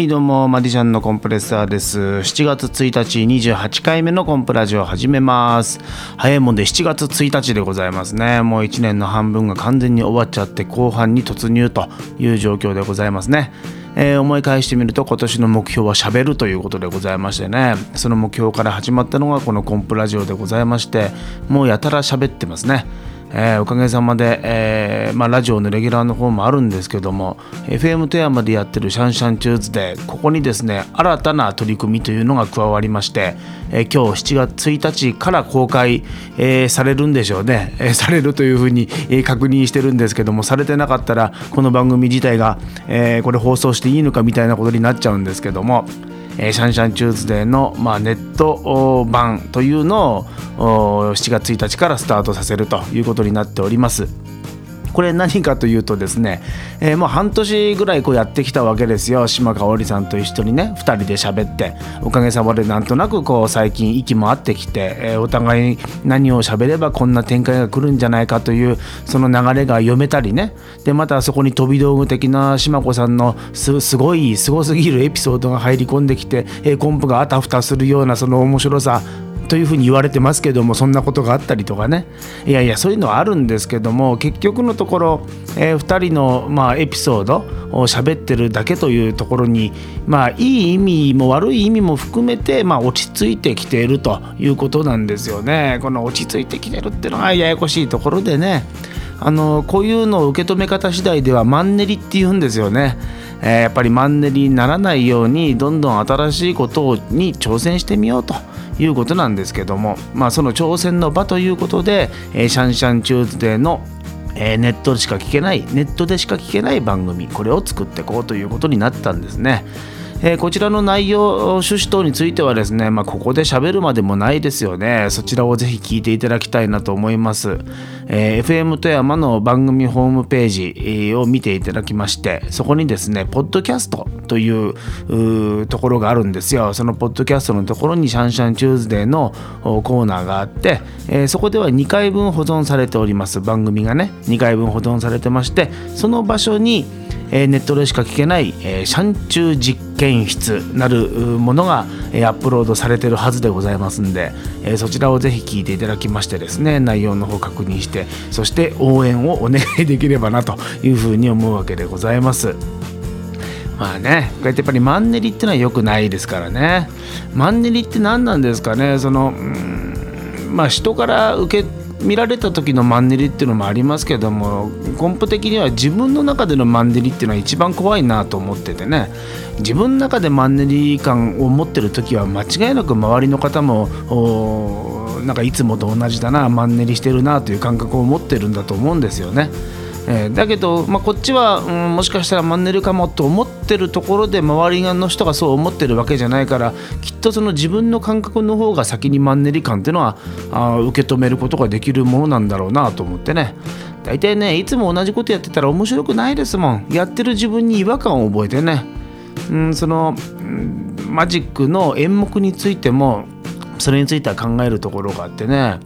はいどうもマディシャンのコンプレッサーです。7月1日28回目のコンプラジオ始めます。早いもんで7月1日でございますね。もう1年の半分が完全に終わっちゃって後半に突入という状況でございますね。えー、思い返してみると今年の目標はしゃべるということでございましてね。その目標から始まったのがこのコンプラジオでございましてもうやたら喋ってますね。えー、おかげさまで、えーまあ、ラジオのレギュラーの方もあるんですけども FM 富山でやってるシャンシャンチューズデーここにですね新たな取り組みというのが加わりまして、えー、今日7月1日から公開、え、されるんでしょうね、え、されるというふうに、え、確認してるんですけどもされてなかったらこの番組自体が、え、これ放送していいのかみたいなことになっちゃうんですけどもえシャンシャンチューズデーの、まあ、ネット版というのを7月1日からスタートさせるということになっております。これ何かというとですね、えー、もう半年ぐらいこうやってきたわけですよ。島香織さんと一緒にね2人で喋っておかげさまでなんとなくこう最近息も合ってきて、えー、お互い何を喋ればこんな展開が来るんじゃないかというその流れが読めたりね。でまたそこに飛び道具的な島子さんのすごいすごすぎるエピソードが入り込んできて、えー、コンプがあたふたするようなその面白さというふうに言われてますけどもそんなことがあったりとかねいやいやそういうのはあるんですけども結局のところ、えー、2人の、まあ、エピソードを喋ってるだけというところにまあいい意味も悪い意味も含めて、まあ、落ち着いてきているということなんですよね。この落ち着いてきてるっていうのがややこしいところでねあのこういうのを受け止め方次第ではマンネリっていうんですよね。え、やっぱりマンネリにならないようにどんどん新しいことに挑戦してみようということなんですけども、まあ、その挑戦の場ということで、えー、シャンシャンチューズデーのえー、ネットでしか聞けないネットでしか聞けない番組これを作っていこうということになったんですね。えー、こちらの内容趣旨等についてはですね、まあ、ここで喋るまでもないですよね。そちらをぜひ聞いていただきたいなと思います、えー、FM 富山の番組ホームページを見ていただきましてそこにですねポッドキャストというところがあるんですよ。そのポッドキャストのところにシャンシャンチューズデーのコーナーがあって、えー、そこでは2回分保存されております番組がね。2回分保存されてましてその場所にえネットでしか聞けない、えシャンチュー実験室なるものが、えアップロードされてるはずでございますんで、えそちらをぜひ聞いていただきましてですね内容の方確認してそして応援をお願いできればなというふうに思うわけでございます。まあね、こうやってやっぱりマンネリってのは良くないですからね。マンネリって何なんですかね？そのうんまあ人から受け見られた時のマンネリっていうのもありますけども根本的には自分の中でのマンネリっていうのは一番怖いなと思っててね自分の中でマンネリ感を持ってる時は間違いなく周りの方もなんかいつもと同じだなマンネリしてるなという感覚を持ってるんだと思うんですよね。えー、だけど、まあ、こっちは、うん、もしかしたらマンネリかもと思ってるところで周りの人がそう思ってるわけじゃないからきっとその自分の感覚の方が先にマンネリ感っていうのはあ受け止めることができるものなんだろうなと思ってね。大体ねいつも同じことやってたら面白くないですもん。やってる自分に違和感を覚えてね、うん、その、うん、マジックの演目についてもそれについては考えるところがあってね。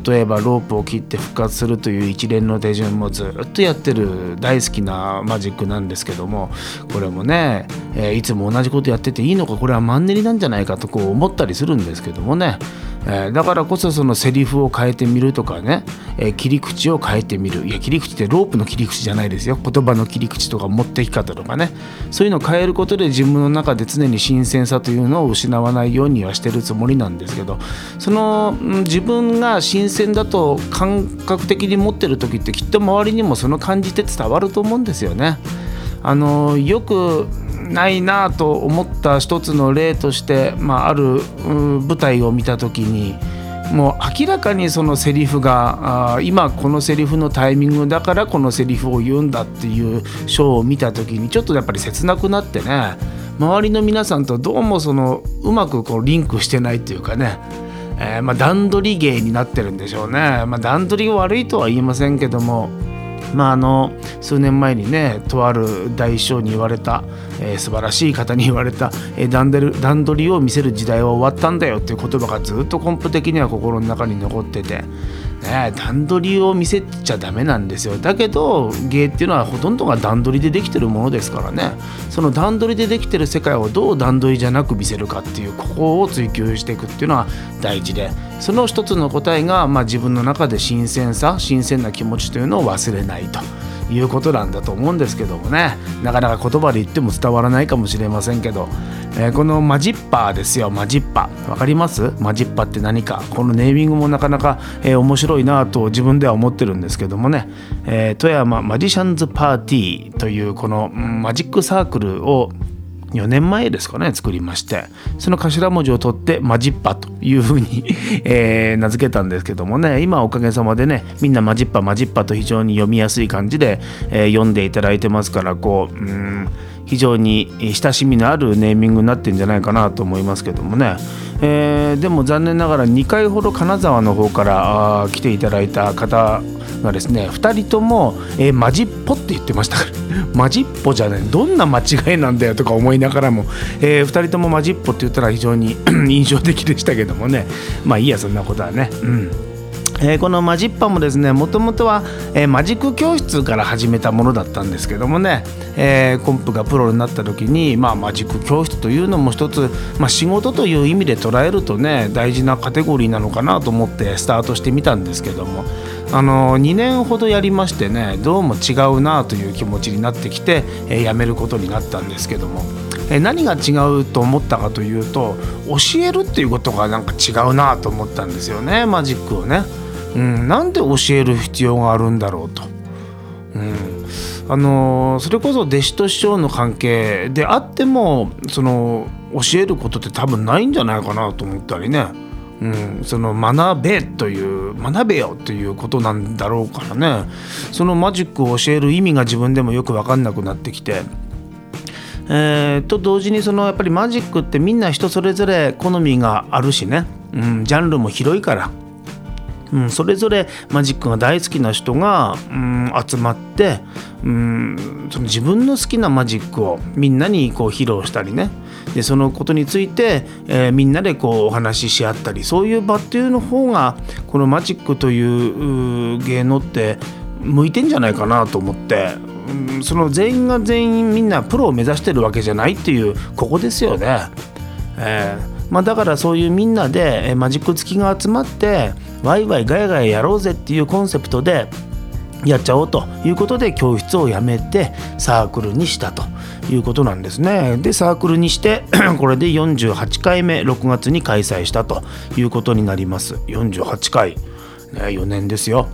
例えばロープを切って復活するという一連の手順もずっとやってる大好きなマジックなんですけどもこれもね、え、いつも同じことやってていいのかこれはマンネリなんじゃないかとこう思ったりするんですけどもね。えー、だからこそそのセリフを変えてみるとかね、えー、切り口を変えてみる。いや切り口ってロープの切り口じゃないですよ。言葉の切り口とか持ってき方とかね。そういうのを変えることで自分の中で常に新鮮さというのを失わないようにはしてるつもりなんですけどその自分が新鮮だと感覚的に持ってる時ってきっと周りにもその感じって伝わると思うんですよね。あのよくないなと思った一つの例として、まあ、ある舞台を見た時にもう明らかにそのセリフが今このセリフのタイミングだからこのセリフを言うんだっていうショーを見た時にちょっとやっぱり切なくなってね周りの皆さんとどうもそのうまくこうリンクしてないっていうかね、えー、まあ段取り芸になってるんでしょうね、まあ、段取りが悪いとは言いませんけどもまあ、あの数年前にねとある大将に言われたえー、素晴らしい方に言われた、えー、段取りを見せる時代は終わったんだよっていう言葉がずっと根本的には心の中に残ってて。ね、段取りを見せちゃダメなんですよだけど芸っていうのはほとんどが段取りでできてるものですからねその段取りでできてる世界をどう段取りじゃなく見せるかっていうここを追求していくっていうのは大事でその一つの答えが、まあ、自分の中で新鮮さ新鮮な気持ちというのを忘れないと。いうことなんだと思うんですけどもね。なかなか言葉で言っても伝わらないかもしれませんけど、えー、このマジッパーですよ。マジッパー。分かります？マジッパーって何か。このネーミングもなかなか、えー、面白いなと自分では思ってるんですけどもね、えー、富山マジシャンズパーティーというこのマジックサークルを4年前ですかね作りましてその頭文字を取ってマジッパというふうに えー、名付けたんですけどもね今おかげさまでねみんなマジッパマジッパと非常に読みやすい感じで、えー、読んでいただいてますからこううん非常に親しみのあるネーミングになってるんじゃないかなと思いますけどもね、えー、でも残念ながら2回ほど金沢の方から来ていただいた方がですね2人とも、えー、マジッポって言ってましたから。マジッポじゃないどんな間違いなんだよとか思いながらも、えー、2人ともマジッポって言ったら非常に 印象的でしたけどもね。まあいいやそんなことはね。うん。えー、このマジッパもですねもともとは、えー、マジック教室から始めたものだったんですけどもね、えー、コンプがプロになった時に、まあ、マジック教室というのも一つ、まあ、仕事という意味で捉えるとね大事なカテゴリーなのかなと思ってスタートしてみたんですけどもあの2年ほどやりましてねどうも違うなという気持ちになってきて、えー、辞めることになったんですけども。え何が違うと思ったかというと教えるっていうことがなんか違うなと思ったんですよねマジックをね。うん、なんで教える必要があるんだろうと。うん。あのそれこそ弟子と師匠の関係であってもその教えることって多分ないんじゃないかなと思ったりね、うん、その学べという学べよということなんだろうからね。そのマジックを教える意味が自分でもよく分かんなくなってきて。えー、と同時にそのやっぱりマジックってみんな人それぞれ好みがあるしね、うん、ジャンルも広いから。うん、それぞれマジックが大好きな人が、うん、集まって、うん、その自分の好きなマジックをみんなにこう披露したりねでそのことについて、えー、みんなでこうお話しし合ったりそういう場っていうの方がこのマジックという芸能って向いてんじゃないかなと思って、うん、その全員が全員みんなプロを目指してるわけじゃないっていうここですよね。えーまあ、だからそういうみんなでマジック好きが集まってワイワイガヤガヤやろうぜっていうコンセプトでやっちゃおうということで教室を辞めてサークルにしたということなんですね。でサークルにして これで48回目6月に開催したということになります。48回、ね、4年ですよ。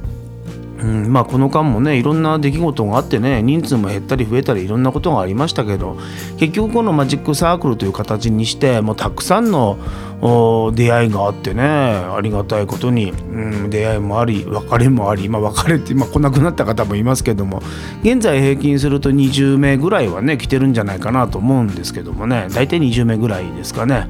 うんまあ、この間もねいろんな出来事があってね人数も減ったり増えたりいろんなことがありましたけど結局このマジックサークルという形にしてもうたくさんの出会いがあってねありがたいことに、うん、出会いもあり別れもあり、まあ、別れて、まあ、来なくなった方もいますけども現在平均すると20名ぐらいはね来てるんじゃないかなと思うんですけどもね大体20名ぐらいですかね。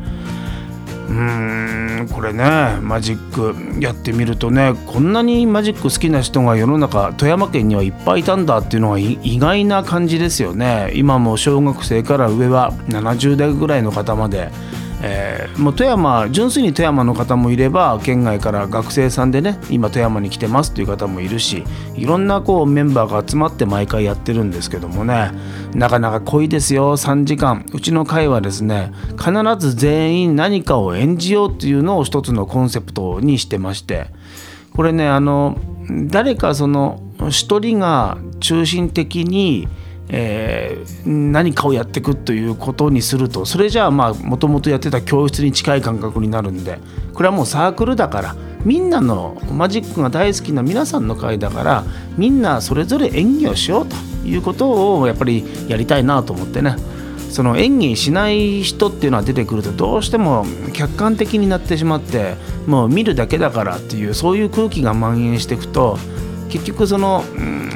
うーんこれねマジックやってみるとねこんなにマジック好きな人が世の中富山県にはいっぱいいたんだっていうのは意外な感じですよね。今も小学生から上は70代ぐらいの方までえー、もう富山純粋に富山の方もいれば県外から学生さんでね今富山に来てますっていう方もいるしいろんなこうメンバーが集まって毎回やってるんですけどもねなかなか濃いですよ3時間。うちの会はですね必ず全員何かを演じようっていうのを一つのコンセプトにしてましてこれねあの誰かその一人が中心的にえー、何かをやっていくということにするとそれじゃあまあもともとやってた教室に近い感覚になるんでこれはもうサークルだからみんなのマジックが大好きな皆さんの会だからみんなそれぞれ演技をしようということをやっぱりやりたいなと思ってね。その演技しない人っていうのは出てくるとどうしても客観的になってしまってもう見るだけだからっていうそういう空気が蔓延していくと結局その、うん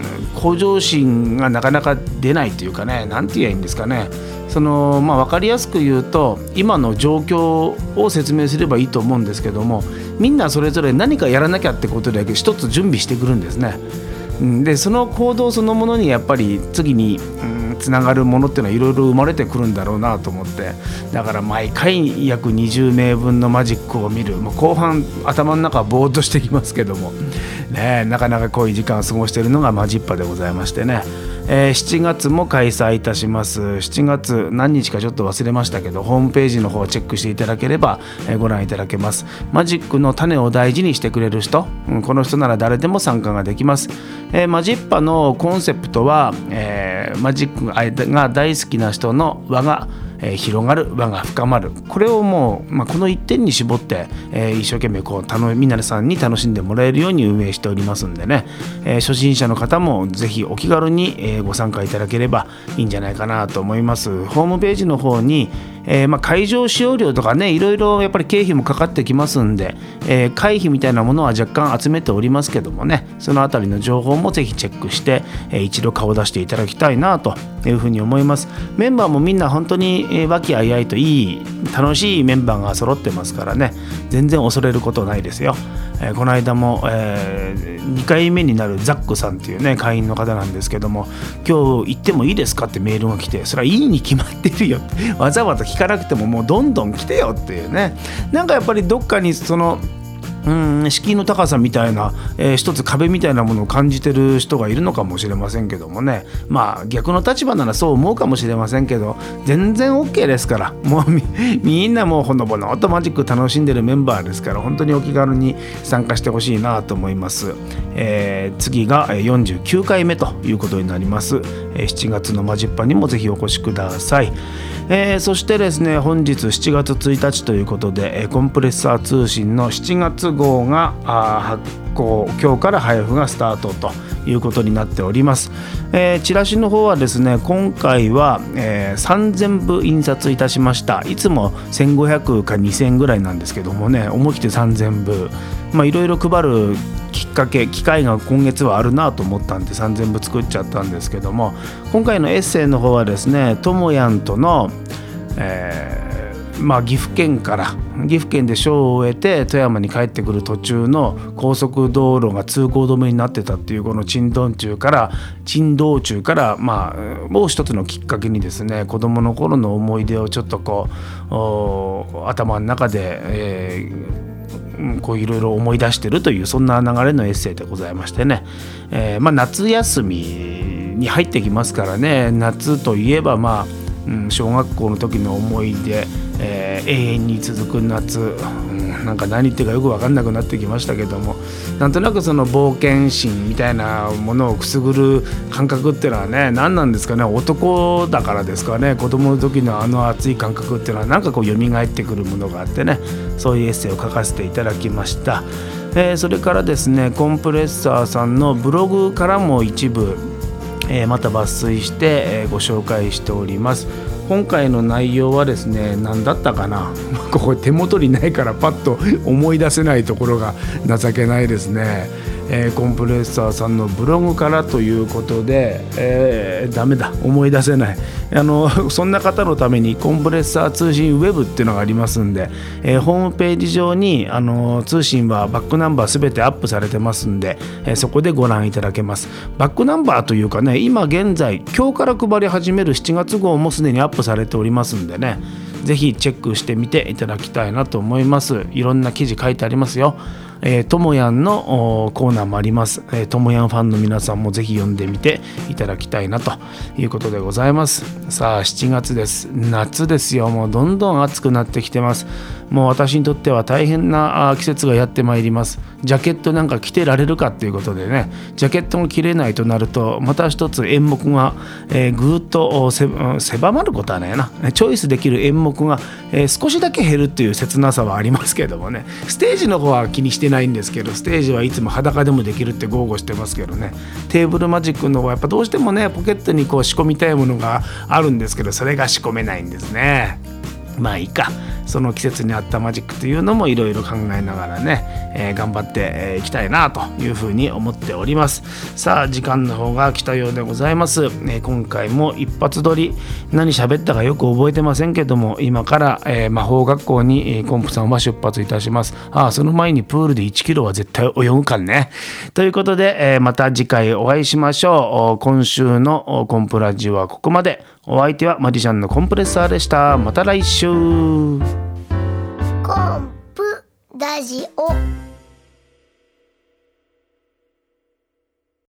向上心がなかなか出ないというかね何て言えばいいんですかねそのまあ分かりやすく言うと今の状況を説明すればいいと思うんですけどもみんなそれぞれ何かやらなきゃってことで一つ準備してくるんですね。でその行動そのものにやっぱり次に、うん、つながるものっていうのはいろいろ生まれてくるんだろうなと思って。だから毎回約20名分のマジックを見る。もう後半頭の中はぼーっとしてきますけども、ね、なかなかこういう時間を過ごしているのがマジッパでございましてね。えー、7月も開催いたします。7月何日かちょっと忘れましたけどホームページの方をチェックしていただければ、えー、ご覧いただけます。マジックの種を大事にしてくれる人、うん、この人なら誰でも参加ができます、えー、マジッパのコンセプトは、え、マジックが大好きな人の輪がえ広がる輪が深まる。これをもう、まあ、この一点に絞って、え、一生懸命こうたの皆さんに楽しんでもらえるように運営しておりますんでね、え、初心者の方もぜひお気軽に、えご参加いただければいいんじゃないかなと思います。ホームページの方にえー、ま、会場使用料とかねいろいろやっぱり経費もかかってきますんで、えー、会費みたいなものは若干集めておりますけどもねその辺りの情報もぜひチェックして、えー、一度顔出していただきたいなというふうに思います。メンバーもみんな本当に和気あいあいといい楽しいメンバーが揃ってますからね。全然恐れることないですよ、えこの間も、え2回目になるザックさんっていうね会員の方なんですけども今日行ってもいいですかってメールが来てそれはいいに決まってるよ。ってわざわざ聞かなくてももうどんどん来てよっていうね。なんかやっぱりどっかにそのうん敷居の高さみたいな、えー、一つ壁みたいなものを感じてる人がいるのかもしれませんけどもね。まあ逆の立場ならそう思うかもしれませんけど全然 OK ですから。もうみんなもうほのぼのとマジック楽しんでるメンバーですから本当にお気軽に参加してほしいなと思います、えー、次が49回目ということになります。7月のマジッパにもぜひお越しください。えー、そしてですね本日7月1日ということでコンプレッサー通信の7月号が発行今日から配布がスタートということになっております、えー、チラシの方はですね今回は、えー、3000部印刷いたしました。いつも1500か2000ぐらいなんですけどもね思い切って3000部。まあいろいろ配るきっかけ機会が今月はあるなと思ったんで3000部作っちゃったんですけども今回のエッセイの方はですねともやんとの、えー、まあ、岐阜県から岐阜県で賞を終えて富山に帰ってくる途中の高速道路が通行止めになってたっていうこの珍道中から珍道中からまあもう一つのきっかけにですね子どもの頃の思い出をちょっとこう頭の中で、えーこういろいろ思い出してるというそんな流れのエッセイでございましてね、えー、まあ、夏休みに入ってきますからね。夏といえばまあ、うん、小学校の時の思い出、えー、永遠に続く夏、うんなんか何言ってるかよく分かんなくなってきましたけどもなんとなくその冒険心みたいなものをくすぐる感覚っていうのはね何なんですかね男だからですかね子供の時のあの熱い感覚っていうのはなんかこう蘇ってくるものがあってねそういうエッセイを書かせていただきました。えー、それからですねコンプレッサーさんのブログからも一部、え、また抜粋して、え、ご紹介しております。今回の内容はですね何だったかな？ここ手元にないからパッと思い出せないところが情けないですね。えー、コンプレッサーさんのブログからということで、えー、ダメだ。思い出せない。あの そんな方のためにコンプレッサー通信ウェブっていうのがありますんで、えー、ホームページ上にあの通信はバックナンバーすべてアップされてますんで、えー、そこでご覧いただけます。バックナンバーというかね今現在今日から配り始める7月号もすでにアップされておりますんでねぜひチェックしてみていただきたいなと思います。いろんな記事書いてありますよ、ともやんのコーナーもあります。ともやんファンの皆さんもぜひ読んでみていただきたいなということでございます。さあ、7月です。夏ですよ。もうどんどん暑くなってきてます。もう私にとっては大変な季節がやってまいります。ジャケットなんか着てられるかっていうことでね、ジャケットも着れないとなると、また一つ演目が、えー、ぐっと狭まることはないな。チョイスできる演目が、えー、少しだけ減るっていう切なさはありますけどもね、ステージの方は気にしてないんですけど、ステージはいつも裸でもできるって豪語してますけどね、テーブルマジックの方はやっぱどうしてもね、ポケットにこう仕込みたいものがあるんですけど、それが仕込めないんですね。まあいいか。その季節に合ったマジックというのもいろいろ考えながらね、えー、頑張っていきたいなというふうに思っております。さあ時間の方が来たようでございます、え、今回も一発撮り。何喋ったかよく覚えてませんけども今から、え、魔法学校にコンプさんは出発いたします。ああその前にプールで1キロは絶対泳ぐかんね。ということで、え、また次回お会いしましょう。今週のコンプラジオはここまで。お相手はマジシャンのコンプレッサーでした。また来週。コンプラジオ。